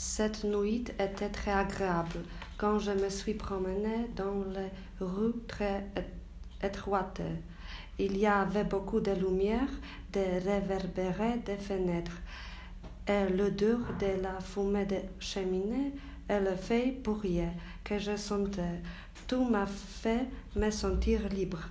Cette nuit était très agréable quand je me suis promenée dans les rues très étroites. Il y avait beaucoup de lumière, des réverbérés des fenêtres, et l'odeur de la fumée des cheminées, et le feu pourrier que je sentais. Tout m'a fait me sentir libre.